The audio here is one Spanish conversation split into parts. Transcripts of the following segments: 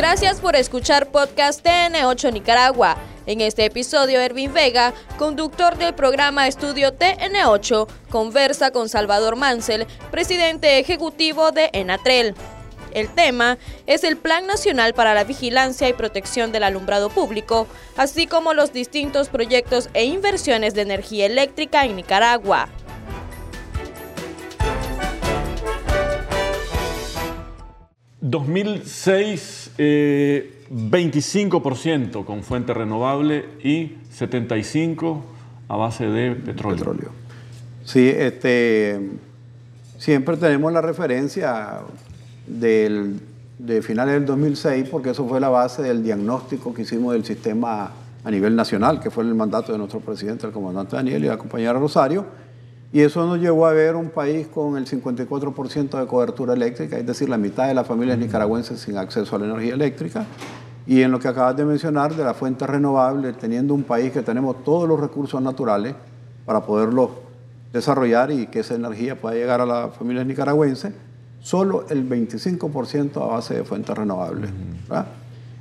Gracias por escuchar podcast TN8 Nicaragua. En este episodio, Ervin Vega, conductor del programa Estudio TN8, conversa con Salvador Mansell, presidente ejecutivo de Enatrel. El tema es el Plan Nacional para la Vigilancia y Protección del Alumbrado Público, así como los distintos proyectos e inversiones de energía eléctrica en Nicaragua. ...2006, 25% con fuente renovable y 75% a base de petróleo. petróleo. Sí, este, siempre tenemos la referencia del, de finales del 2006, porque eso fue la base del diagnóstico que hicimos del sistema a nivel nacional, que fue el mandato de nuestro presidente, el comandante Daniel y la compañera Rosario, y eso nos llevó a ver un país con el 54% de cobertura eléctrica, es decir, la mitad de las familias nicaragüenses sin acceso a la energía eléctrica, y en lo que acabas de mencionar de la fuente renovable, teniendo un país que tenemos todos los recursos naturales para poderlos desarrollar y que esa energía pueda llegar a las familias nicaragüenses, solo el 25% a base de fuentes renovables.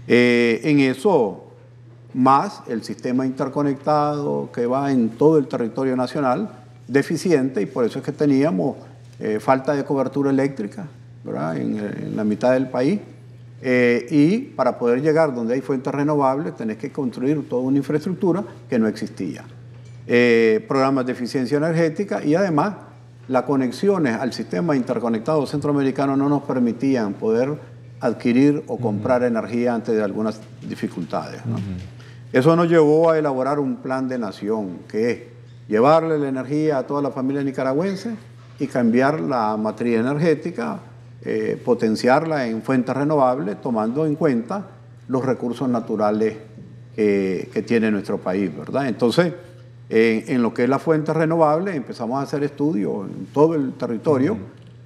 Eh, en eso, más el sistema interconectado que va en todo el territorio nacional, deficiente, y por eso es que teníamos eh, falta de cobertura eléctrica en, en, la mitad del país. Eh, y para poder llegar donde hay fuentes renovables, tenés que construir toda una infraestructura que no existía. programas de eficiencia energética y además las conexiones al sistema interconectado centroamericano no nos permitían poder adquirir o comprar energía ante de algunas dificultades. Eso nos llevó a elaborar un plan de nación, que es llevarle la energía a toda la familia nicaragüense y cambiar la matriz energética, eh, potenciarla en fuentes renovables, tomando en cuenta los recursos naturales que, que tiene nuestro país, ¿verdad? Entonces, en, lo que es la fuente renovable, empezamos a hacer estudios en todo el territorio,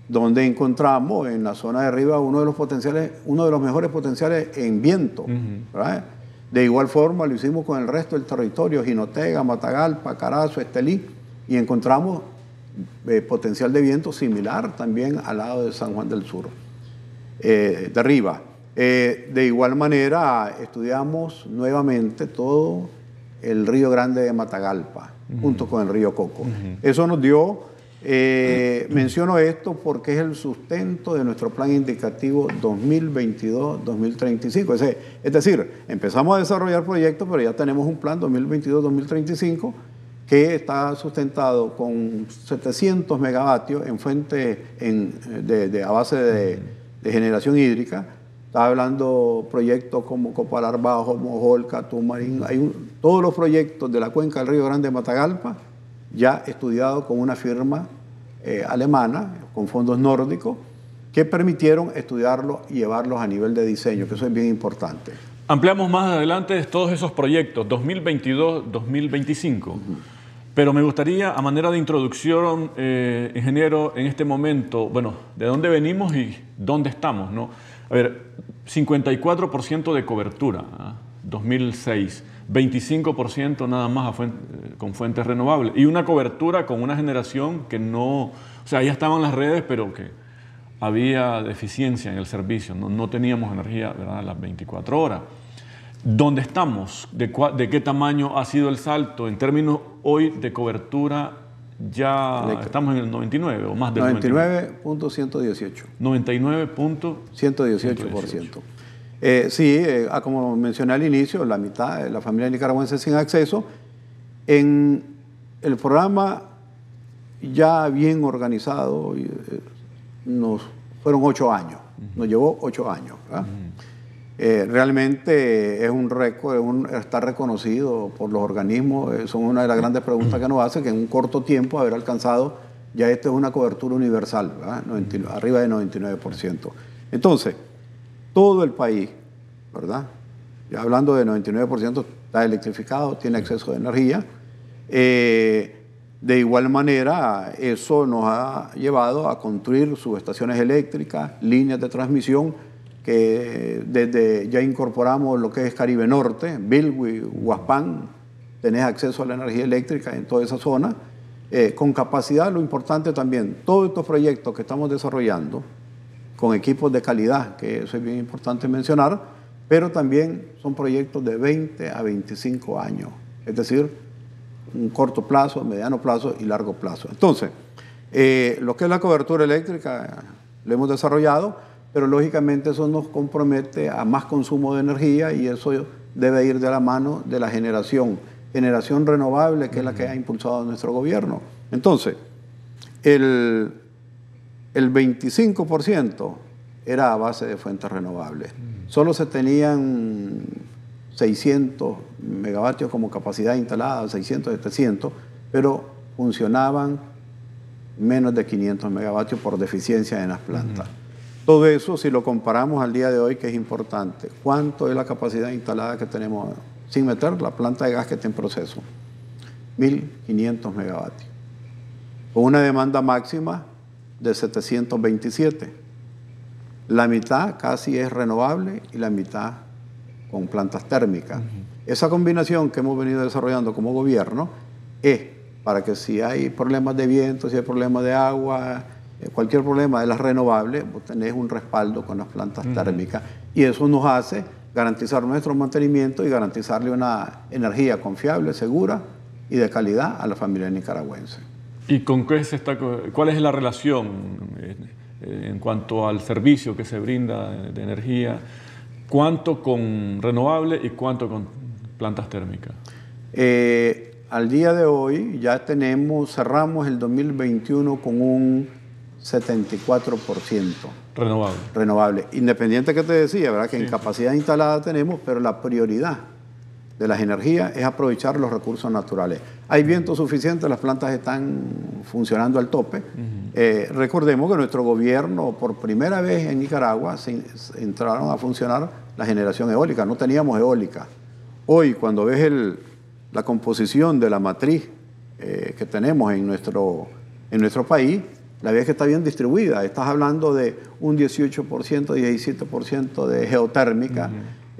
donde encontramos en la zona de arriba uno de los potenciales, uno de los mejores potenciales en viento. De igual forma lo hicimos con el resto del territorio, Jinotega, Matagalpa, Carazo, Estelí, y encontramos eh, potencial de viento similar también al lado de San Juan del Sur, eh, de arriba. Eh, de igual manera, estudiamos nuevamente todo el río Grande de Matagalpa, junto con el río Coco. Eso nos dio, eh, menciono esto porque es el sustento de nuestro plan indicativo 2022-2035. Es, decir, empezamos a desarrollar proyectos, pero ya tenemos un plan 2022-2035 que está sustentado con 700 megavatios en fuente de, a base de, generación hídrica Está hablando proyectos como Copalar Bajo, Mojolca, Tumarín. Hay todos los proyectos de la cuenca del Río Grande de Matagalpa ya estudiados con una firma eh, alemana, con fondos nórdicos, que permitieron estudiarlos y llevarlos a nivel de diseño, que eso es bien importante. Ampliamos más adelante todos esos proyectos, 2022-2025. Pero me gustaría, a manera de introducción, eh, ingeniero, en este momento, bueno, de dónde venimos y dónde estamos, ¿no? A ver, 54% de cobertura, 2006, ¿ah? 25% nada más eh, con fuentes renovables y una cobertura con una generación que no, o sea, ya estaban las redes, pero que había deficiencia en el servicio, no, teníamos energía ¿verdad? las 24 horas. ¿Dónde estamos? ¿De, ¿De qué tamaño ha sido el salto en términos hoy de cobertura ya estamos en el 99 o más del 99.118. 99.118%. Eh, sí, eh, ah, como mencioné al inicio, la mitad de la familia nicaragüense sin acceso. En el programa ya bien organizado, eh, nos fueron ocho años, nos llevó ocho años. Eh, realmente es un récord, está reconocido por los organismos, eh, son una de las grandes preguntas que nos hace, que en un corto tiempo haber alcanzado, ya esto es una cobertura universal, arriba de 99%. Entonces, todo el país, ¿verdad? Ya hablando de 99%, está electrificado, tiene acceso a energía. Eh, de igual manera, eso nos ha llevado a construir subestaciones eléctricas, líneas de transmisión, que desde ya incorporamos lo que es Caribe Norte, Bilwi, Huaspán, tenés acceso a la energía eléctrica en toda esa zona, eh, con capacidad, lo importante también, todos estos proyectos que estamos desarrollando, con equipos de calidad, que eso es bien importante mencionar, pero también son proyectos de 20 a 25 años, es decir, un corto plazo, mediano plazo y largo plazo. Entonces, eh, lo que es la cobertura eléctrica lo hemos desarrollado, pero lógicamente eso nos compromete a más consumo de energía y eso debe ir de la mano de la generación, generación renovable, que es la que ha impulsado nuestro gobierno. Entonces, el, el 25% era a base de fuentes renovables. Solo se tenían 600 megavatios como capacidad instalada, 600, 700, pero funcionaban menos de 500 megavatios por deficiencia en las plantas. Todo eso, si lo comparamos al día de hoy, que es importante, ¿cuánto es la capacidad instalada que tenemos sin meter la planta de gas que está en proceso? 1.500 megavatios, con una demanda máxima de 727. La mitad casi es renovable y la mitad con plantas térmicas. Esa combinación que hemos venido desarrollando como gobierno es para que si hay problemas de viento, si hay problemas de agua, eh, cualquier problema de las renovables, vos tenés un respaldo con las plantas térmicas y eso nos hace garantizar nuestro mantenimiento y garantizarle una energía confiable, segura y de calidad a la familia nicaragüense. ¿Y con qué se está, cuál es la relación eh, en cuanto al servicio que se brinda de energía? ¿Cuánto con renovable y cuánto con plantas térmicas? Eh, al día de hoy ya tenemos, cerramos el 2021 con un 74%. Renovable. Renovable. Independiente que te decía, ¿verdad? Que en capacidad instalada tenemos, pero la prioridad de las energías es aprovechar los recursos naturales. Hay viento suficiente, las plantas están funcionando al tope. Eh, recordemos que nuestro gobierno, por primera vez en Nicaragua, se, entraron a funcionar la generación eólica. No teníamos eólica. Hoy, cuando ves el, la composición de la matriz eh, que tenemos en nuestro, en nuestro país, la ves que está bien distribuida. Estás hablando de un 18%, 17% de geotérmica,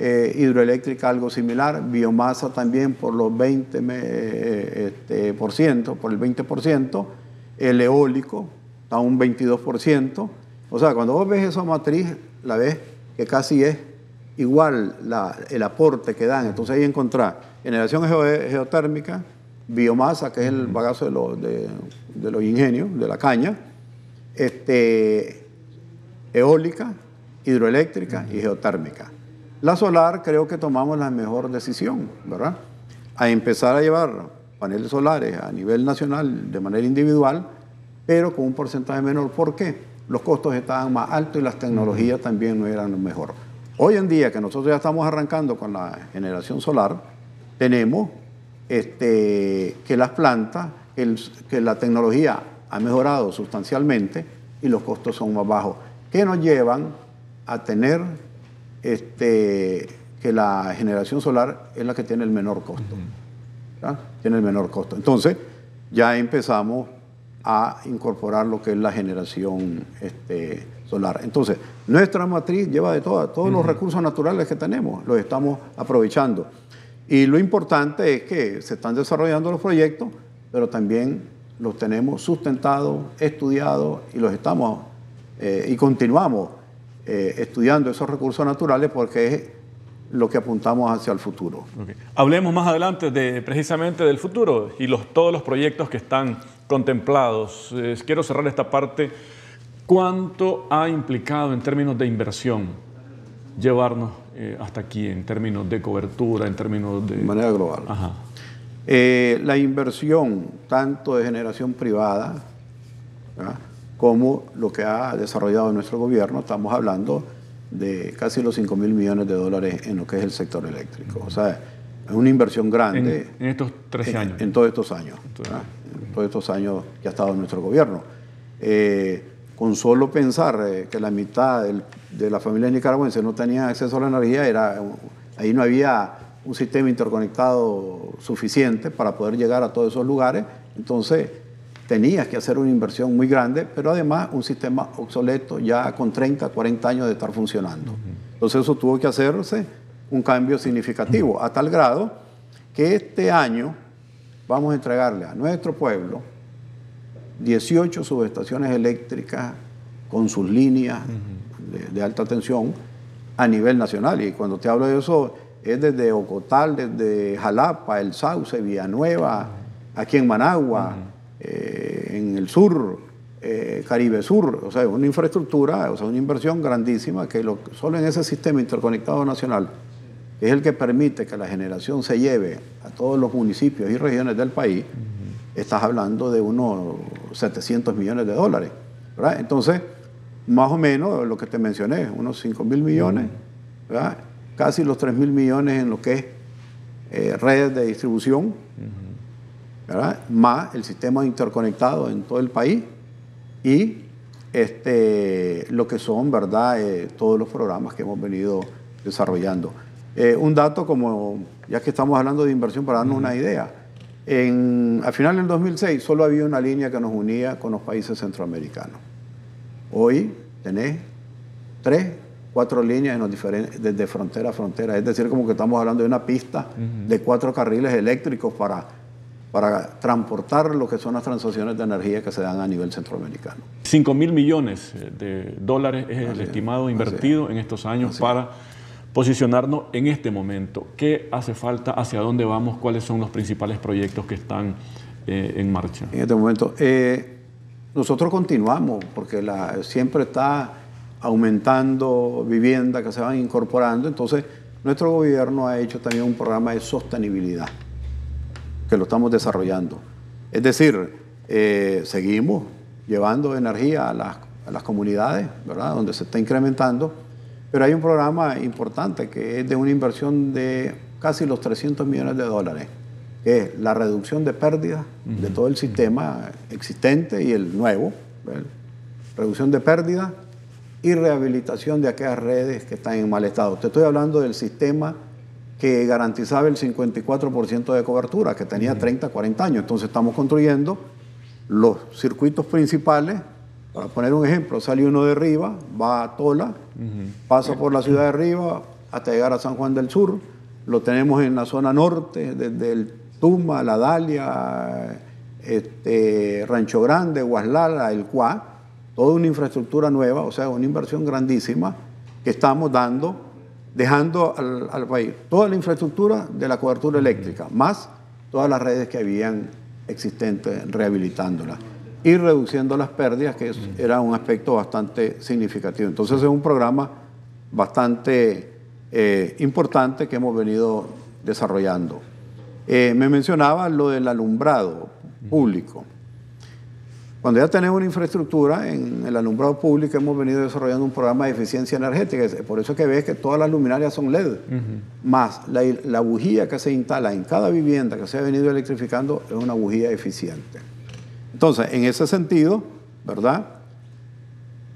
eh, hidroeléctrica algo similar, biomasa también por los 20%, eh, este, por, ciento, por el 20%, el eólico está un 22%. O sea, cuando vos ves esa matriz, la ves que casi es igual el aporte que dan. Entonces ahí encontrar generación geotérmica, biomasa, que es el bagazo de, los ingenios, de la caña, este, eólica, hidroeléctrica y geotérmica. La solar creo que tomamos la mejor decisión, ¿verdad? A empezar a llevar paneles solares a nivel nacional de manera individual, pero con un porcentaje menor. ¿Por qué? Los costos estaban más altos y las tecnologías también no eran lo mejor. Hoy en día que nosotros ya estamos arrancando con la generación solar, tenemos este, que las plantas, que la tecnología ha mejorado sustancialmente y los costos son más bajos, que nos llevan a tener este, que la generación solar es la que tiene el menor costo. Tiene el menor costo. Entonces, ya empezamos a incorporar lo que es la generación este, solar. Entonces, nuestra matriz lleva de todas, todos los recursos naturales que tenemos, los estamos aprovechando. Y lo importante es que se están desarrollando los proyectos, pero también los tenemos sustentados, estudiados y los estamos eh, y continuamos eh, estudiando esos recursos naturales porque es lo que apuntamos hacia el futuro. Hablemos más adelante de, precisamente del futuro y los, todos los proyectos que están contemplados. quiero cerrar esta parte. ¿Cuánto ha implicado en términos de inversión llevarnos eh, hasta aquí, en términos de cobertura, en términos de... De manera global. Eh, la inversión, tanto de generación privada, como lo que ha desarrollado nuestro gobierno, estamos hablando de casi los 5 mil millones de dólares en lo que es el sector eléctrico. O sea, es una inversión grande. En, estos 13 años. En, todos estos años. En todos estos años que ha estado nuestro gobierno. Eh, con solo pensar eh, que la mitad de la familia nicaragüense no tenía acceso a la energía, era, ahí no había un sistema interconectado suficiente para poder llegar a todos esos lugares. Entonces, tenías que hacer una inversión muy grande, pero además un sistema obsoleto ya con 30, 40 años de estar funcionando. Entonces eso tuvo que hacerse un cambio significativo, a tal grado que este año vamos a entregarle a nuestro pueblo 18 subestaciones eléctricas con sus líneas de, alta tensión a nivel nacional. Y cuando te hablo de eso, es desde Ocotal, desde Jalapa, El Sauce, Villanueva, aquí en Managua, eh, en el sur, eh, Caribe Sur. O sea, una infraestructura, o sea, una inversión grandísima que lo, solo en ese sistema interconectado nacional, que es el que permite que la generación se lleve a todos los municipios y regiones del país, estás hablando de unos 700 millones de dólares. ¿verdad? Entonces, más o menos lo que te mencioné, unos 5 mil millones, ¿verdad? casi los 3 mil millones en lo que es eh, redes de distribución, ¿verdad? más el sistema interconectado en todo el país y este, lo que son ¿verdad? Eh, todos los programas que hemos venido desarrollando. Eh, un dato como, ya que estamos hablando de inversión, para darnos una idea, en, al final del 2006 solo había una línea que nos unía con los países centroamericanos. Hoy tenés tres, cuatro líneas en los diferentes, desde frontera a frontera. Es decir, como que estamos hablando de una pista de cuatro carriles eléctricos para, para transportar lo que son las transacciones de energía que se dan a nivel centroamericano. 5 mil millones de dólares es el estimado invertido en estos años para posicionarnos en este momento. ¿Qué hace falta? ¿Hacia dónde vamos? ¿Cuáles son los principales proyectos que están eh, en marcha? En este momento, eh, nosotros continuamos porque la, siempre está aumentando vivienda que se van incorporando. Entonces, nuestro gobierno ha hecho también un programa de sostenibilidad que lo estamos desarrollando. Es decir, eh, seguimos llevando energía a las, a las comunidades, ¿verdad? Donde se está incrementando pero hay un programa importante que es de una inversión de casi los 300 millones de dólares, que es la reducción de pérdidas de todo el sistema existente y el nuevo, reducción de pérdidas y rehabilitación de aquellas redes que están en mal estado. Te estoy hablando del sistema que garantizaba el 54% de cobertura, que tenía 30, 40 años. Entonces estamos construyendo los circuitos principales para poner un ejemplo, sale uno de arriba, va a Tola, pasa por la ciudad de arriba hasta llegar a San Juan del Sur. Lo tenemos en la zona norte, desde el Tuma, La Dalia, este, Rancho Grande, Guaslala, El Cuá. Toda una infraestructura nueva, o sea, una inversión grandísima que estamos dando, dejando al, país toda la infraestructura de la cobertura eléctrica, más todas las redes que habían existentes, rehabilitándolas y reduciendo las pérdidas, que era un aspecto bastante significativo. Entonces es un programa bastante eh, importante que hemos venido desarrollando. Eh, me mencionaba lo del alumbrado público. Cuando ya tenemos una infraestructura en el alumbrado público, hemos venido desarrollando un programa de eficiencia energética. Por eso es que ves que todas las luminarias son LED. Más la, la bujía que se instala en cada vivienda que se ha venido electrificando es una bujía eficiente. Entonces, en ese sentido, ¿verdad?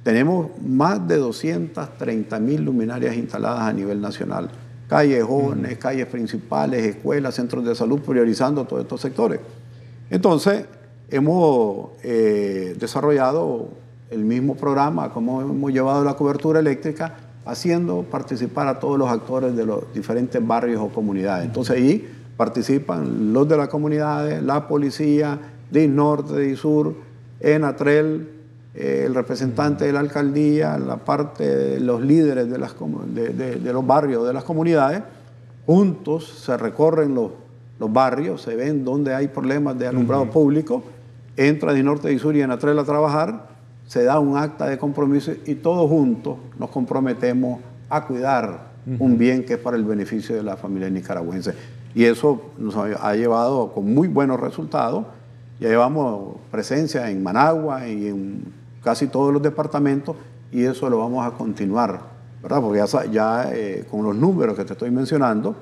Tenemos más de 230 mil luminarias instaladas a nivel nacional. Callejones, calles principales, escuelas, centros de salud, priorizando todos estos sectores. Entonces, hemos eh, desarrollado el mismo programa, como hemos llevado la cobertura eléctrica, haciendo participar a todos los actores de los diferentes barrios o comunidades. Entonces ahí participan los de las comunidades, la policía, de norte, de sur, Enatrel, eh, el representante de la alcaldía, la parte de los líderes de, las, de, los barrios, de las comunidades, juntos se recorren los, los barrios, se ven dónde hay problemas de alumbrado público, entra de norte, y sur y Enatrel a trabajar, se da un acta de compromiso y todos juntos nos comprometemos a cuidar un bien que es para el beneficio de la familia nicaragüense. Y eso nos ha llevado con muy buenos resultados ya llevamos presencia en Managua y en casi todos los departamentos y eso lo vamos a continuar, ¿verdad? Porque ya, ya eh, con los números que te estoy mencionando,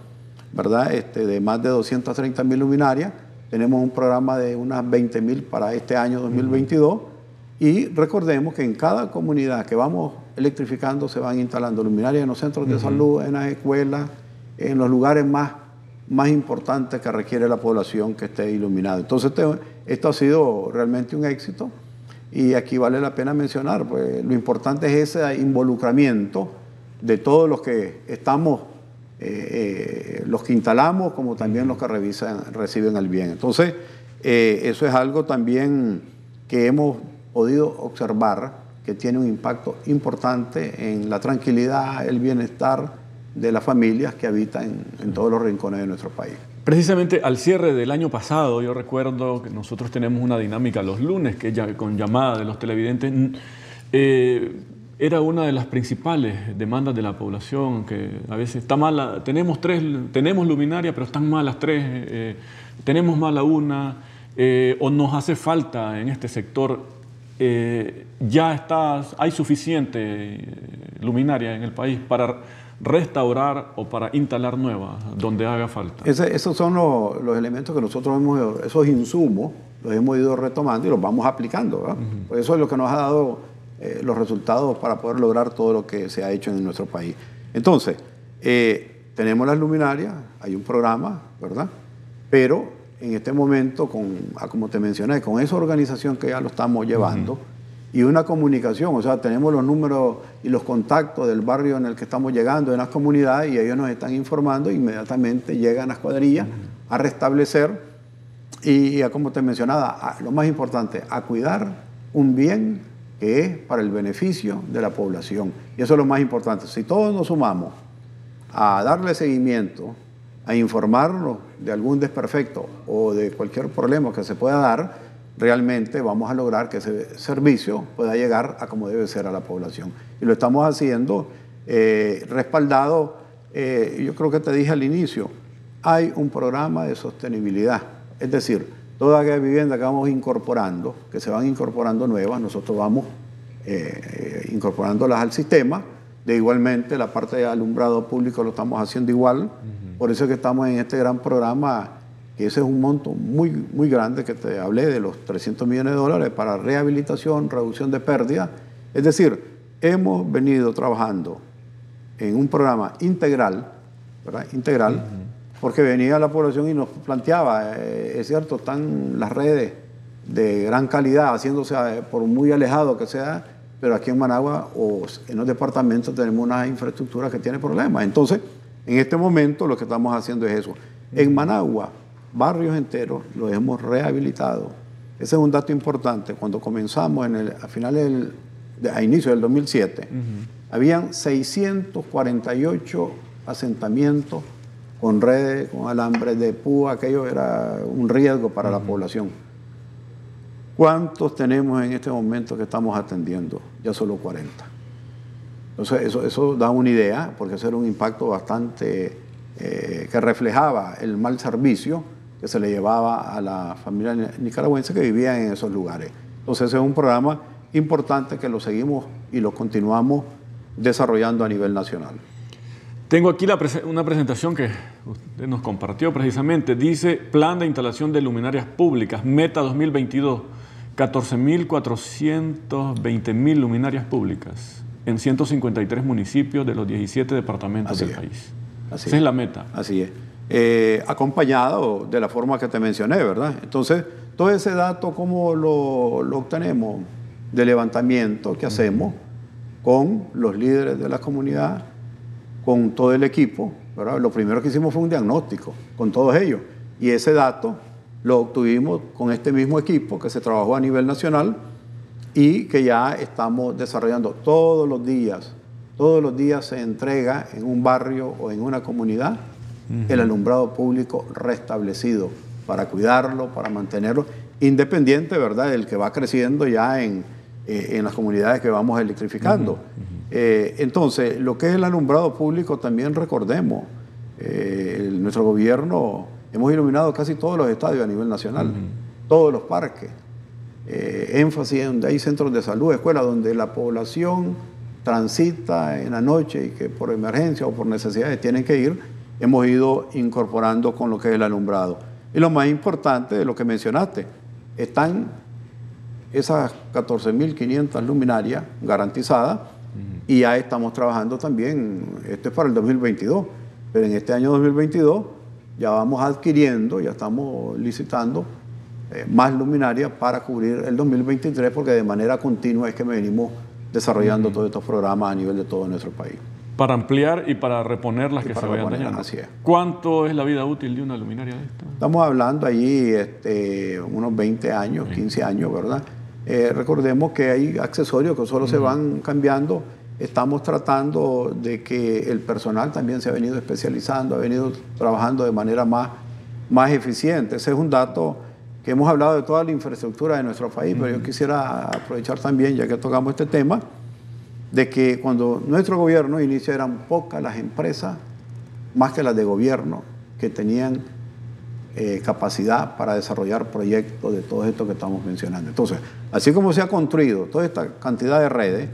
¿verdad? Este, de más de 230 mil luminarias, tenemos un programa de unas 20 mil para este año 2022 y recordemos que en cada comunidad que vamos electrificando se van instalando luminarias en los centros de salud, en las escuelas, en los lugares más, más importantes que requiere la población que esté iluminada. Entonces, este, esto ha sido realmente un éxito y aquí vale la pena mencionar, pues lo importante es ese involucramiento de todos los que estamos, eh, eh, los que instalamos, como también los que revisan, reciben el bien. Entonces, eh, eso es algo también que hemos podido observar que tiene un impacto importante en la tranquilidad, el bienestar de las familias que habitan en, todos los rincones de nuestro país. Precisamente al cierre del año pasado, yo recuerdo que nosotros tenemos una dinámica los lunes, que con llamada de los televidentes, era una de las principales demandas de la población, que a veces está mala, tenemos tres, tenemos luminaria, pero están malas tres, eh, tenemos mala una, eh, o nos hace falta en este sector, eh, ya está, hay suficiente luminaria en el país para restaurar o para instalar nuevas donde haga falta. esos son los, elementos que nosotros hemos, esos insumos, los hemos ido retomando y los vamos aplicando. Eso es lo que nos ha dado eh, los resultados para poder lograr todo lo que se ha hecho en nuestro país. Entonces, eh, tenemos las luminarias, hay un programa, ¿verdad? Pero en este momento, con, ah, como te mencioné, con esa organización que ya lo estamos llevando y una comunicación, o sea, tenemos los números y los contactos del barrio en el que estamos llegando, en las comunidades, y ellos nos están informando, inmediatamente llegan las cuadrillas a restablecer y, como te mencionaba, lo más importante, a cuidar un bien que es para el beneficio de la población. Y eso es lo más importante. Si todos nos sumamos a darle seguimiento, a informarnos de algún desperfecto o de cualquier problema que se pueda dar, realmente vamos a lograr que ese servicio pueda llegar a como debe ser a la población. Y lo estamos haciendo eh, respaldado, eh, yo creo que te dije al inicio, hay un programa de sostenibilidad. Es decir, toda aquella vivienda que vamos incorporando, que se van incorporando nuevas, nosotros vamos eh, incorporándolas al sistema. De igualmente, la parte de alumbrado público lo estamos haciendo igual. Por eso es que estamos en este gran programa, que ese es un monto muy, muy grande, que te hablé de los 300 millones de dólares para rehabilitación, reducción de pérdidas. Es decir, hemos venido trabajando en un programa integral, ¿verdad? Integral, porque venía la población y nos planteaba, eh, es cierto, están las redes de gran calidad, haciéndose eh, por muy alejado que sea, pero aquí en Managua o en los departamentos tenemos una infraestructura que tiene problemas. Entonces, en este momento lo que estamos haciendo es eso. En Managua, barrios enteros los hemos rehabilitado. Ese es un dato importante. Cuando comenzamos en el, a finales del, a inicio del 2007, habían 648 asentamientos con redes, con alambres de púa, aquello era un riesgo para la población. ¿Cuántos tenemos en este momento que estamos atendiendo? Ya solo 40. Entonces, eso, eso da una idea, porque ese era un impacto bastante eh, que reflejaba el mal servicio que se le llevaba a la familia nicaragüense que vivía en esos lugares. Entonces, ese es un programa importante que lo seguimos y lo continuamos desarrollando a nivel nacional. Tengo aquí una presentación que usted nos compartió precisamente. Dice Plan de instalación de luminarias públicas, Meta 2022, 14.420.000 luminarias públicas en 153 municipios de los 17 departamentos del país. Esa es. la meta. Así es. Eh, acompañado de la forma que te mencioné, ¿verdad? Entonces, todo ese dato, ¿cómo lo, lo obtenemos? De levantamiento que hacemos con los líderes de la comunidad con todo el equipo. Lo primero que hicimos fue un diagnóstico con todos ellos. Y ese dato lo obtuvimos con este mismo equipo que se trabajó a nivel nacional y que ya estamos desarrollando todos los días. Todos los días se entrega en un barrio o en una comunidad el alumbrado público restablecido para cuidarlo, para mantenerlo, independiente, ¿verdad?, del que va creciendo ya en, eh, en las comunidades que vamos electrificando. Eh, entonces, lo que es el alumbrado público, también recordemos, eh, nuestro gobierno, hemos iluminado casi todos los estadios a nivel nacional, todos los parques. Eh, énfasis en donde hay centros de salud, escuelas, donde la población transita en la noche y que por emergencia o por necesidades tienen que ir, hemos ido incorporando con lo que es el alumbrado. Y lo más importante de lo que mencionaste, están esas 14.500 luminarias garantizadas y ya estamos trabajando también, esto es para el 2022, pero en este año 2022 ya vamos adquiriendo, ya estamos licitando eh, más luminarias para cubrir el 2023, porque de manera continua es que venimos desarrollando todos estos programas a nivel de todo nuestro país. Para ampliar y para reponer las que se vayan dañando. Así es. ¿Cuánto es la vida útil de una luminaria de esta? Estamos hablando allí este, unos 20 años, 15 años, ¿verdad? Eh, recordemos que hay accesorios que solo se van cambiando. Estamos tratando de que el personal también se ha venido especializando, ha venido trabajando de manera más, más eficiente. Ese es un dato que hemos hablado de toda la infraestructura de nuestro país, pero yo quisiera aprovechar también, ya que tocamos este tema, de que cuando nuestro gobierno inició eran pocas las empresas, más que las de gobierno, que tenían eh, capacidad para desarrollar proyectos de todo esto que estamos mencionando. Entonces, así como se ha construido toda esta cantidad de redes,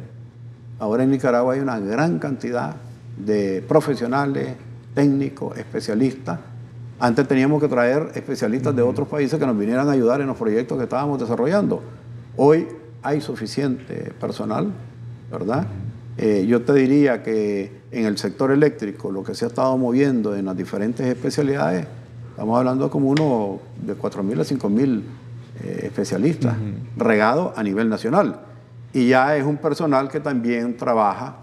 ahora en Nicaragua hay una gran cantidad de profesionales, técnicos, especialistas. Antes teníamos que traer especialistas de otros países que nos vinieran a ayudar en los proyectos que estábamos desarrollando. Hoy hay suficiente personal, ¿verdad? Eh, yo te diría que en el sector eléctrico lo que se ha estado moviendo en las diferentes especialidades Estamos hablando como uno de 4.000 a 5.000 eh, especialistas regados a nivel nacional. Y ya es un personal que también trabaja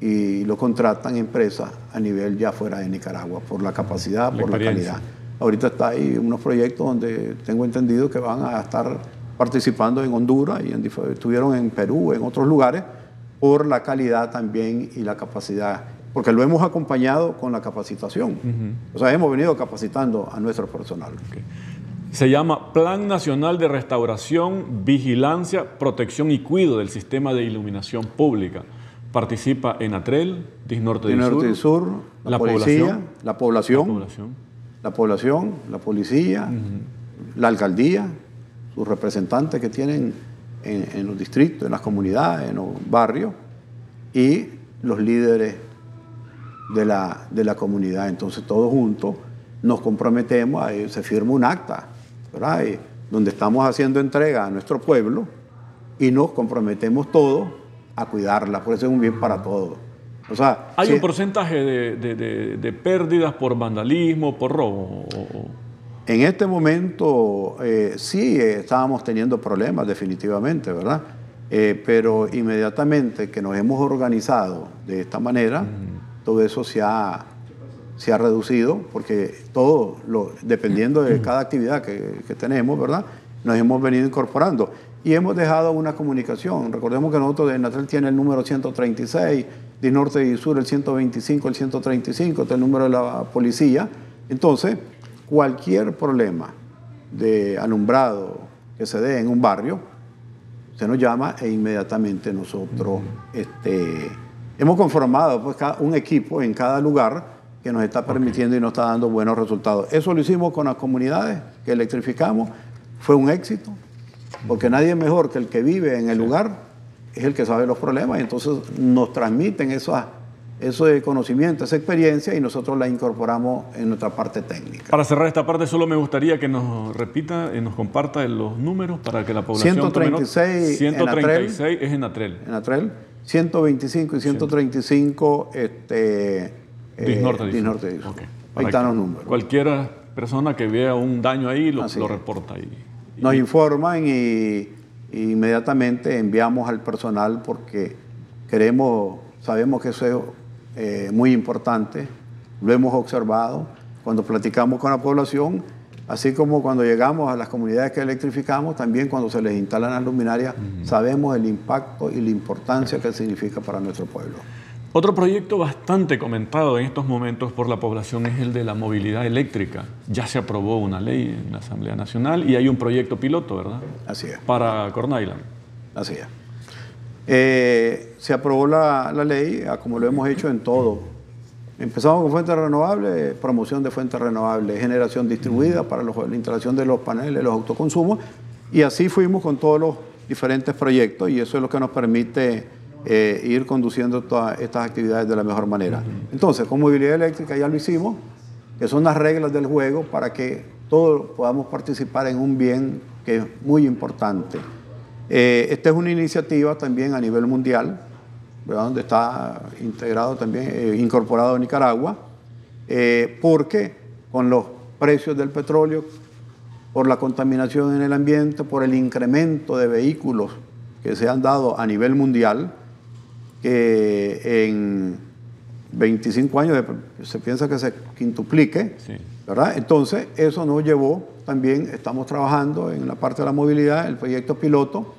y lo contratan empresas a nivel ya fuera de Nicaragua, por la capacidad, por la calidad. Ahorita está ahí unos proyectos donde tengo entendido que van a estar participando en Honduras y estuvieron en Perú, en otros lugares, por la calidad también y la capacidad porque lo hemos acompañado con la capacitación. O sea, hemos venido capacitando a nuestro personal. Se llama Plan Nacional de Restauración, Vigilancia, Protección y Cuido del Sistema de Iluminación Pública. Participa en Atrel, Disnorte del Sur, del Sur la, policía, la población, la población, la, policía, la alcaldía, sus representantes que tienen en, en los distritos, en las comunidades, en los barrios, y los líderes de la, de la comunidad. Entonces todos juntos nos comprometemos, a, se firma un acta, ¿verdad? donde estamos haciendo entrega a nuestro pueblo y nos comprometemos todos a cuidarla, por eso es un bien para todos. O sea, ¿Hay un porcentaje de, de, pérdidas por vandalismo, por robo? En este momento eh, sí estábamos teniendo problemas definitivamente, ¿verdad? Eh, pero inmediatamente que nos hemos organizado de esta manera, todo eso se ha, se ha reducido, porque todo, lo, dependiendo de cada actividad que, tenemos, ¿verdad? Nos hemos venido incorporando. Y hemos dejado una comunicación. Recordemos que nosotros de Natal tiene el número 136, de Norte y Sur el 125, el 135, este es el número de la policía. Entonces, cualquier problema de alumbrado que se dé en un barrio, se nos llama e inmediatamente nosotros este, Hemos conformado pues, un equipo en cada lugar que nos está permitiendo y nos está dando buenos resultados. Eso lo hicimos con las comunidades que electrificamos. Fue un éxito, porque nadie mejor que el que vive en el lugar es el que sabe los problemas y entonces nos transmiten esa, ese conocimiento, esa experiencia y nosotros la incorporamos en nuestra parte técnica. Para cerrar esta parte, solo me gustaría que nos repita y nos comparta los números para que la población... 136, 136 es en Atrel. En Atrel. 125 y 135 este, Disnorte, eh, Disnorte Ahí están los números. Cualquier persona que vea un daño ahí lo, lo reporta ahí. Nos informan y, inmediatamente enviamos al personal porque queremos, sabemos que eso es eh, muy importante, lo hemos observado. Cuando platicamos con la población, Así como cuando llegamos a las comunidades que electrificamos, también cuando se les instalan las luminarias, sabemos el impacto y la importancia que significa para nuestro pueblo. Otro proyecto bastante comentado en estos momentos por la población es el de la movilidad eléctrica. Ya se aprobó una ley en la Asamblea Nacional y hay un proyecto piloto, ¿verdad? Así es. Para Corn Island. Así es. Eh, se aprobó la, la, ley, como lo hemos hecho en todo Empezamos con fuentes renovables, promoción de fuentes renovables, generación distribuida para la instalación de los paneles, los autoconsumos, y así fuimos con todos los diferentes proyectos y eso es lo que nos permite eh, ir conduciendo todas estas actividades de la mejor manera. Entonces, con movilidad eléctrica ya lo hicimos, que son las reglas del juego para que todos podamos participar en un bien que es muy importante. Eh, esta es una iniciativa también a nivel mundial donde está integrado también, eh, incorporado Nicaragua, eh, porque con los precios del petróleo, por la contaminación en el ambiente, por el incremento de vehículos que se han dado a nivel mundial, que en 25 años se piensa que se quintuplique, ¿verdad? Entonces, eso nos llevó también, estamos trabajando en la parte de la movilidad, el proyecto piloto,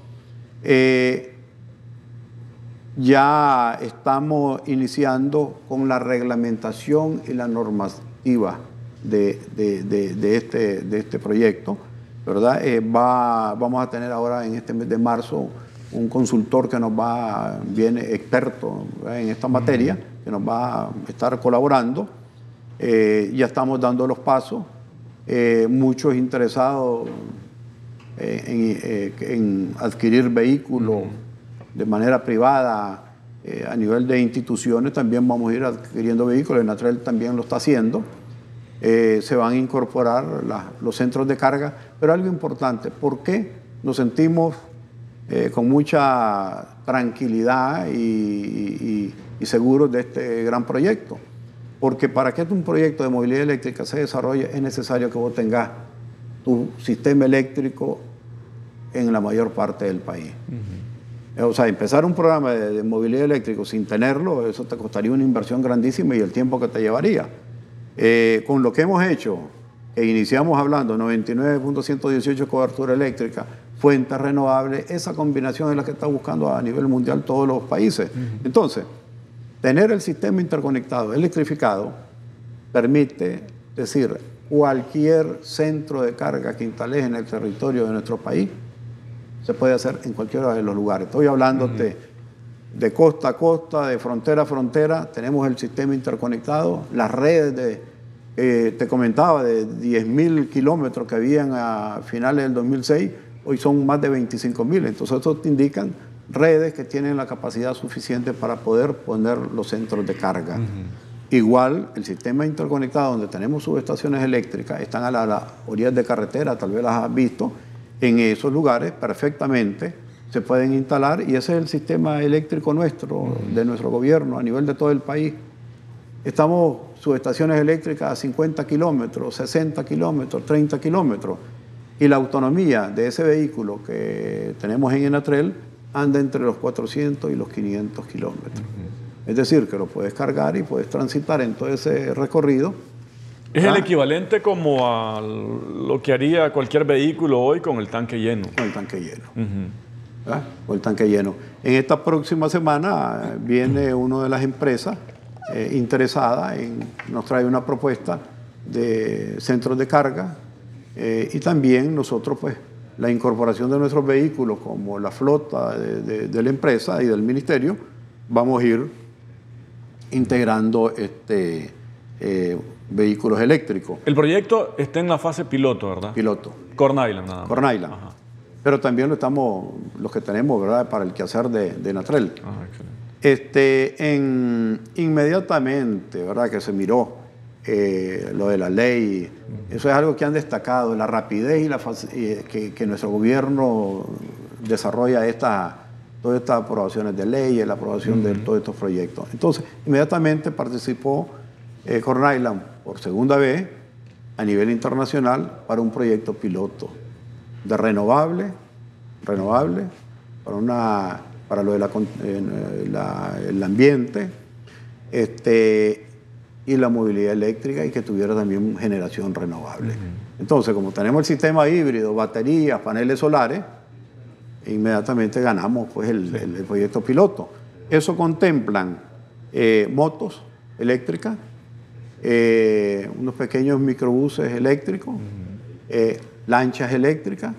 Eh, ya estamos iniciando con la reglamentación y la normativa de, este, de este proyecto. ¿verdad? Eh, va, vamos a tener ahora en este mes de marzo un consultor que nos va, viene experto en esta materia, que nos va a estar colaborando. Eh, ya estamos dando los pasos. Eh, muchos interesados en, adquirir vehículos de manera privada a nivel de instituciones, también vamos a ir adquiriendo vehículos. El Natrel también lo está haciendo. Eh, se van a incorporar los centros de carga, pero algo importante, ¿por qué nos sentimos eh, con mucha tranquilidad y, seguros de este gran proyecto? Porque para que un proyecto de movilidad eléctrica se desarrolle es necesario que vos tengas tu sistema eléctrico en la mayor parte del país. O sea, empezar un programa de, de, movilidad eléctrica sin tenerlo, eso te costaría una inversión grandísima y el tiempo que te llevaría. Eh, con lo que hemos hecho, e iniciamos hablando 99.118 cobertura eléctrica, fuentes renovables, esa combinación es la que está buscando a nivel mundial todos los países. Entonces, tener el sistema interconectado, electrificado, permite decir, cualquier centro de carga que instales en el territorio de nuestro país, se puede hacer en cualquiera de los lugares. Estoy hablando de costa a costa, de frontera a frontera, tenemos el sistema interconectado, las redes de, eh, te comentaba, de 10.000 kilómetros que habían a finales del 2006, hoy son más de 25.000. Entonces, esto te indican redes que tienen la capacidad suficiente para poder poner los centros de carga. Igual, el sistema interconectado donde tenemos subestaciones eléctricas, están a las la orillas de carretera, tal vez las has visto, en esos lugares perfectamente se pueden instalar y ese es el sistema eléctrico nuestro, de nuestro gobierno a nivel de todo el país. Estamos subestaciones eléctricas a 50 kilómetros, 60 kilómetros, 30 kilómetros y la autonomía de ese vehículo que tenemos en Enatrel anda entre los 400 y los 500 kilómetros. Es decir, que lo puedes cargar y puedes transitar en todo ese recorrido. Es el equivalente como a lo que haría cualquier vehículo hoy con el tanque lleno. Con el tanque lleno o el tanque lleno. En esta próxima semana eh, viene una de las empresas eh, interesadas en, nos trae una propuesta de centros de carga eh, y también nosotros pues la incorporación de nuestros vehículos como la flota de, la empresa y del ministerio, vamos a ir integrando este, vehículos eléctricos. El proyecto está en la fase piloto, ¿verdad? Piloto. Corn Island, nada Corn Island pero también lo estamos, los que tenemos, ¿verdad? Para el quehacer de, de Natrel. Ah, este, en, inmediatamente, ¿verdad? Que se miró eh, lo de la ley, eso es algo que han destacado, la rapidez y la que, que, nuestro gobierno desarrolla esta, todas estas aprobaciones de ley, la aprobación de todos estos proyectos. Entonces, inmediatamente participó eh, Corn Island por segunda vez a nivel internacional para un proyecto piloto de renovable, renovable, para, una, para lo del el ambiente, este, y la movilidad eléctrica y que tuviera también generación renovable. Entonces, como tenemos el sistema híbrido, baterías, paneles solares, inmediatamente ganamos pues, el, proyecto piloto. Eso contemplan eh, motos eléctricas, eh, unos pequeños microbuses eléctricos, lanchas eléctricas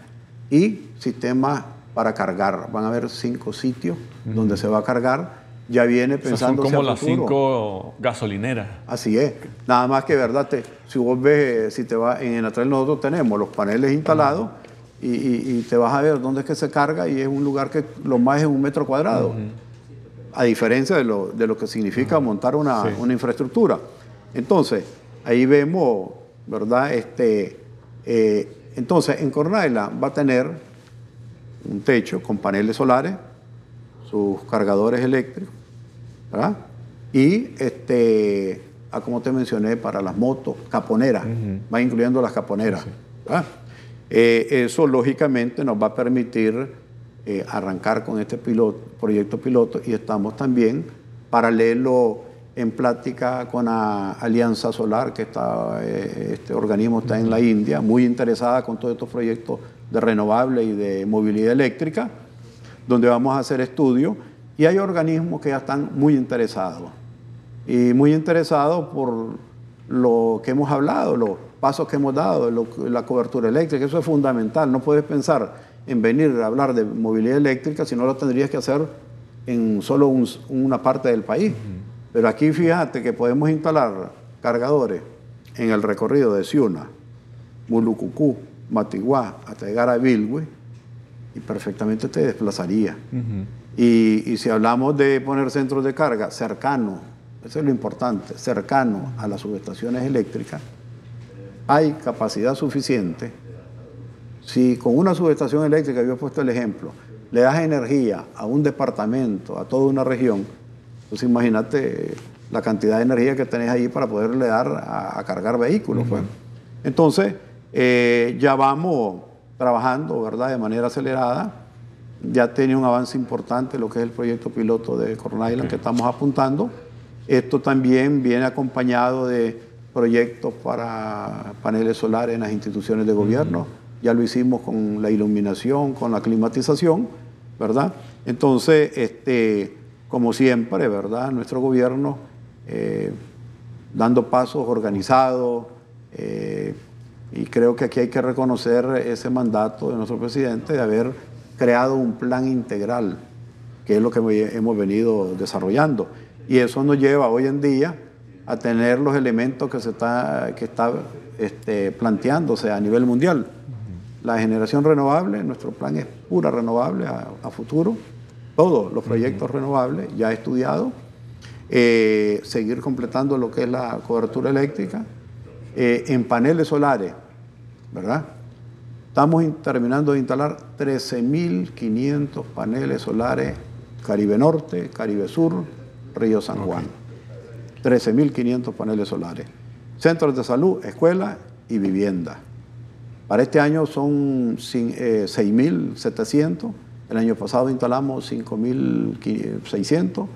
y sistemas para cargar. Van a haber cinco sitios donde se va a cargar. Ya viene pensando. son como las cinco gasolineras. Así es. Nada más que, verdad, si vos ves, si te vas, en Enatrel nosotros tenemos los paneles instalados y, te vas a ver dónde es que se carga y es un lugar que lo más es un metro cuadrado. A diferencia de lo, de lo que significa montar una, una, infraestructura. Entonces, ahí vemos, ¿verdad? Este, eh, entonces, en Cornaila va a tener un techo con paneles solares, sus cargadores eléctricos, ¿verdad? Y, este, ah, como te mencioné, para las motos, caponeras, va incluyendo las caponeras. Eh, eso, lógicamente, nos va a permitir eh, arrancar con este proyecto piloto y estamos también paralelo en plática con la Alianza Solar, que eh, este organismo está en la India, muy interesada con todos estos proyectos de renovable y de movilidad eléctrica, donde vamos a hacer estudios y hay organismos que ya están muy interesados. Y muy interesados por lo que hemos hablado, los pasos que hemos dado, la cobertura eléctrica, eso es fundamental. No puedes pensar en venir a hablar de movilidad eléctrica si no lo tendrías que hacer en solo una parte del país. Pero aquí fíjate que podemos instalar cargadores en el recorrido de Ciuna, Mulucucú, Matiguá, hasta llegar a Bilwe, y perfectamente te desplazaría. y, si hablamos de poner centros de carga cercanos, eso es lo importante, cercano a las subestaciones eléctricas, hay capacidad suficiente. Si con una subestación eléctrica, yo he puesto el ejemplo, le das energía a un departamento, a toda una región, pues imagínate la cantidad de energía que tenés ahí para poderle dar a, cargar vehículos. Pues. Entonces, eh, ya vamos trabajando, ¿verdad?, de manera acelerada. Ya tiene un avance importante lo que es el proyecto piloto de Corona Island que estamos apuntando. Esto también viene acompañado de proyectos para paneles solares en las instituciones de gobierno. Ya lo hicimos con la iluminación, con la climatización, ¿verdad? Entonces, este, como siempre, ¿verdad? Nuestro gobierno eh, dando pasos organizados, eh, y creo que aquí hay que reconocer ese mandato de nuestro presidente de haber creado un plan integral, que es lo que hemos venido desarrollando. Y eso nos lleva hoy en día a tener los elementos que se está, que está este, planteándose a nivel mundial. La generación renovable, nuestro plan es pura renovable a, futuro, todos los proyectos renovables ya estudiados, eh, seguir completando lo que es la cobertura eléctrica, eh, en paneles solares, ¿verdad? Estamos terminando de instalar 13.500 paneles solares Caribe Norte, Caribe Sur, Río San Juan. 13.500 paneles solares. Centros de salud, escuelas y vivienda. Para este año son 6.700. El año pasado instalamos 5.600,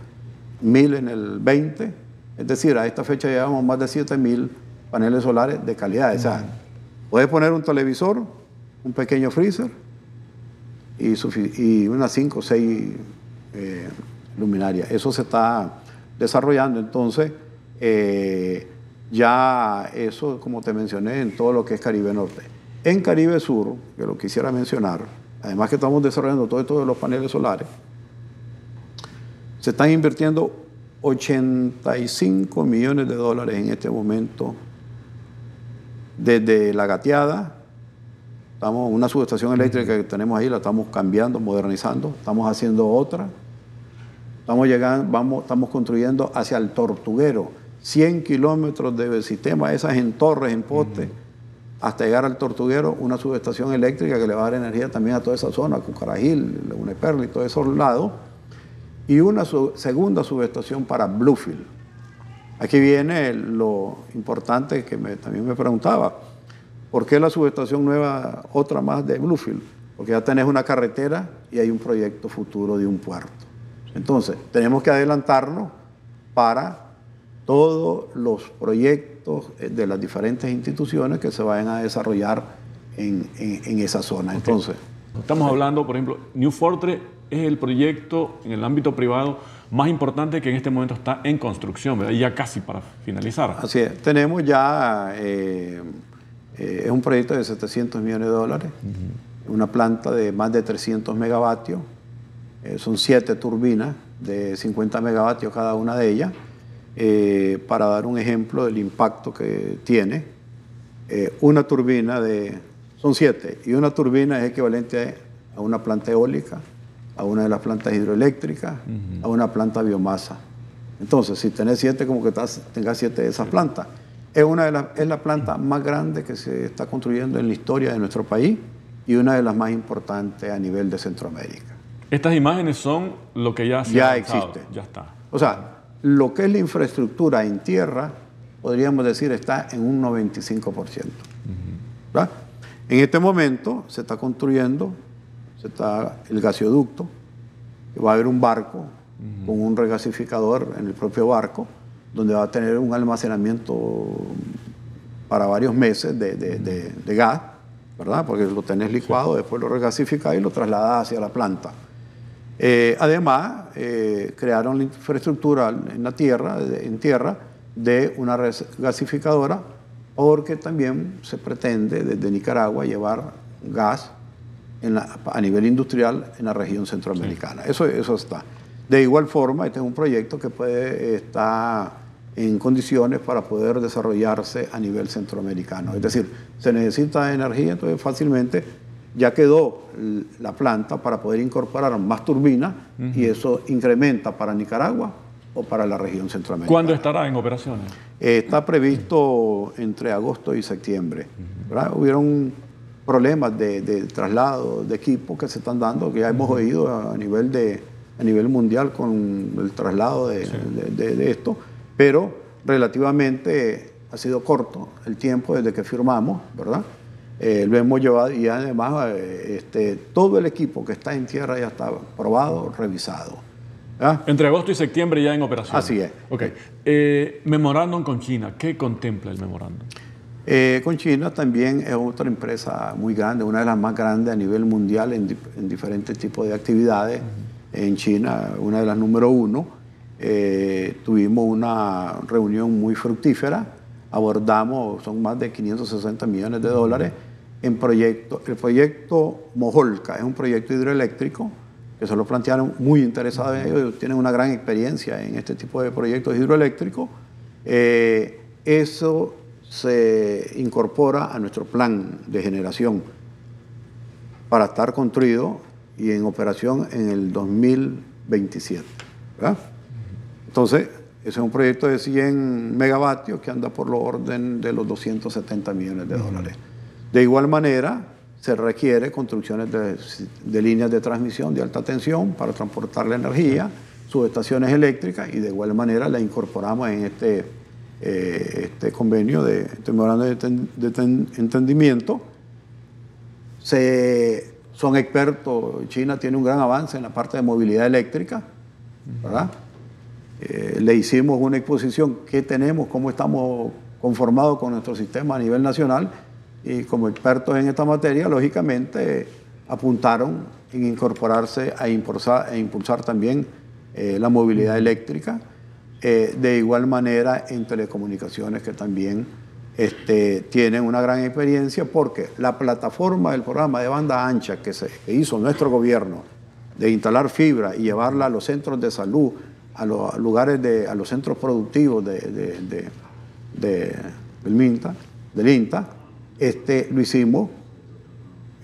1.000 en el 20. Es decir, a esta fecha llevamos más de 7.000 paneles solares de calidad. O sea, puedes poner un televisor, un pequeño freezer y, unas 5 o 6 eh, luminarias. Eso se está desarrollando. Entonces, eh, ya eso, como te mencioné, en todo lo que es Caribe Norte. En Caribe Sur, que lo quisiera mencionar, además que estamos desarrollando todo esto de los paneles solares, se están invirtiendo 85 millones de dólares en este momento desde La Gateada, estamos una subestación eléctrica que tenemos ahí, la estamos cambiando, modernizando, estamos haciendo otra. Estamos llegando, vamos, estamos construyendo hacia el Tortuguero, 100 kilómetros de sistema, esas en torres, en postes, hasta llegar al Tortuguero, una subestación eléctrica que le va a dar energía también a toda esa zona, Cucarajil, Laguna Perla y todos esos lados, y una segunda subestación para Bluefield Aquí viene lo importante que también me preguntaba. ¿Por qué la subestación nueva, otra más de Bluefield? Porque ya tenés una carretera y hay un proyecto futuro de un puerto. Entonces, tenemos que adelantarnos para todos los proyectos de las diferentes instituciones que se vayan a desarrollar en, esa zona. Entonces, Estamos hablando, por ejemplo, New Fortress es el proyecto en el ámbito privado más importante que en este momento está en construcción, ¿verdad? Y ya casi para finalizar. Así es, tenemos ya, eh, eh, es un proyecto de 700 millones de dólares, una planta de más de 300 megavatios, eh, son siete turbinas de 50 megavatios cada una de ellas, para dar un ejemplo del impacto que tiene. una turbina de, son siete, y una turbina es equivalente a una planta eólica, a una de las plantas hidroeléctricas, a una planta biomasa. Entonces, si tenés siete, como que tengas siete de esas plantas. Es, una de las, es la planta más grande que se está construyendo en la historia de nuestro país y una de las más importantes a nivel de Centroamérica. Estas imágenes son lo que ya se Ya existe. Ya está. O sea, lo que es la infraestructura en tierra, podríamos decir, está en un 95%. En este momento se está construyendo se está el gasoducto, va a haber un barco con un regasificador en el propio barco, donde va a tener un almacenamiento para varios meses de, gas, ¿verdad? Porque lo tenés licuado, después lo regasificás y lo trasladás hacia la planta. Eh, además, eh, crearon la infraestructura en la tierra, en tierra, de una gasificadora, porque también se pretende desde Nicaragua llevar gas a nivel industrial en la región centroamericana. Eso, eso está. De igual forma, este es un proyecto que puede estar en condiciones para poder desarrollarse a nivel centroamericano. Es decir, se necesita energía, entonces fácilmente ya quedó la planta para poder incorporar más turbinas y eso incrementa para Nicaragua o para la región centroamericana. ¿Cuándo estará en operaciones? está previsto entre agosto y septiembre. Hubieron problemas de, traslado de equipo que se están dando, que ya hemos oído a nivel, de, a nivel mundial con el traslado de, de esto, pero relativamente ha sido corto el tiempo desde que firmamos, ¿verdad? Eh, lo hemos llevado y además eh, este, todo el equipo que está en tierra ya está probado, revisado. Entre agosto y septiembre ya en operación. Así es. Ok. Eh, memorándum con China, ¿qué contempla el memorándum? con China también es otra empresa muy grande, una de las más grandes a nivel mundial en, diferentes tipos de actividades. En China, una de las número uno. tuvimos una reunión muy fructífera, abordamos, son más de 560 millones de dólares en proyecto. El proyecto Mojolca es un proyecto hidroeléctrico que se lo plantearon muy interesados en ello, tienen una gran experiencia en este tipo de proyectos hidroeléctricos. Eh, eso se incorpora a nuestro plan de generación para estar construido y en operación en el 2027. Entonces, ese es un proyecto de 100 megavatios que anda por lo orden de los 270 millones de dólares. De igual manera, se requiere construcciones de, líneas de transmisión de alta tensión para transportar la energía, subestaciones eléctricas y de igual manera la incorporamos en este, eh, este convenio de, este de, entendimiento. Se, son expertos, China tiene un gran avance en la parte de movilidad eléctrica, ¿verdad? Eh, le hicimos una exposición, qué tenemos, cómo estamos conformados con nuestro sistema a nivel nacional y como expertos en esta materia, lógicamente apuntaron en incorporarse a impulsar, e impulsar también eh, la movilidad eléctrica, eh, de igual manera en telecomunicaciones que también este, tienen una gran experiencia porque la plataforma del programa de banda ancha que, se, hizo nuestro gobierno de instalar fibra y llevarla a los centros de salud, a los lugares de, a los centros productivos de, del MINTA, del INTA, este, lo hicimos,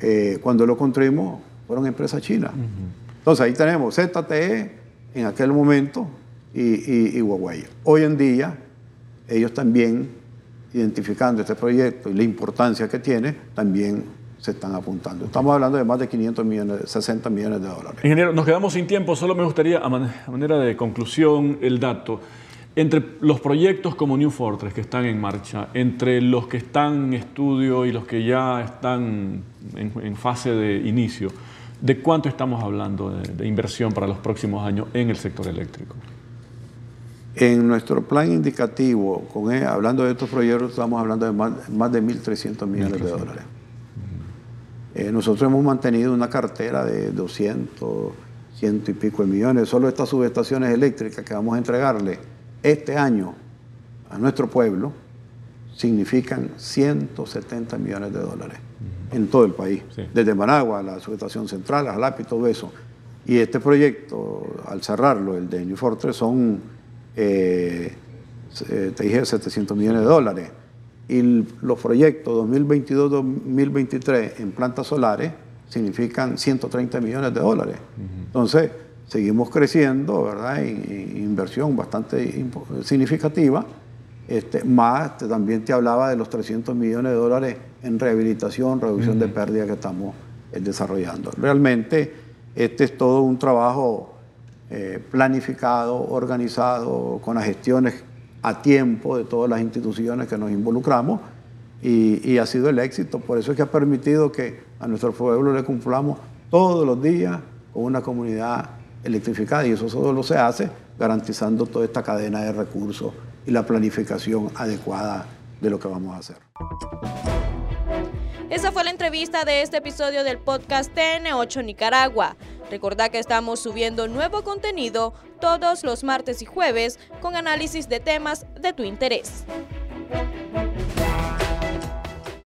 eh, cuando lo construimos, fueron empresas chinas. Entonces ahí tenemos ZTE en aquel momento y, Huawei. Hoy en día, ellos también, identificando este proyecto y la importancia que tiene, también se están apuntando. Estamos hablando de más de 500 millones, 60 millones de dólares. Ingeniero, nos quedamos sin tiempo, solo me gustaría, a manera de conclusión, el dato. Entre los proyectos como New Fortress que están en marcha, entre los que están en estudio y los que ya están en, fase de inicio, ¿de cuánto estamos hablando de, inversión para los próximos años en el sector eléctrico? En nuestro plan indicativo, con hablando de estos proyectos, estamos hablando de más, de 1.300 millones de dólares. Eh, nosotros hemos mantenido una cartera de 200, ciento y pico de millones. Solo estas subestaciones eléctricas que vamos a entregarle este año a nuestro pueblo significan 170 millones de dólares en todo el país, desde Managua, la subestación central, a Jalapi, todo eso. Y este proyecto, al cerrarlo, el de New Fortress, son, eh, te dije, 700 millones de dólares. Y los proyectos 2022-2023 en plantas solares significan 130 millones de dólares. Entonces, seguimos creciendo, ¿verdad? En, inversión bastante significativa. Este, más también te hablaba de los 300 millones de dólares en rehabilitación, reducción de pérdidas que estamos eh, desarrollando. Realmente este es todo un trabajo eh, planificado, organizado, con las gestiones a tiempo de todas las instituciones que nos involucramos y, ha sido el éxito. Por eso es que ha permitido que a nuestro pueblo le cumplamos todos los días con una comunidad electrificada y eso solo se hace garantizando toda esta cadena de recursos y la planificación adecuada de lo que vamos a hacer. Esa fue la entrevista de este episodio del podcast TN8 Nicaragua. Recordá que estamos subiendo nuevo contenido todos los martes y jueves con análisis de temas de tu interés.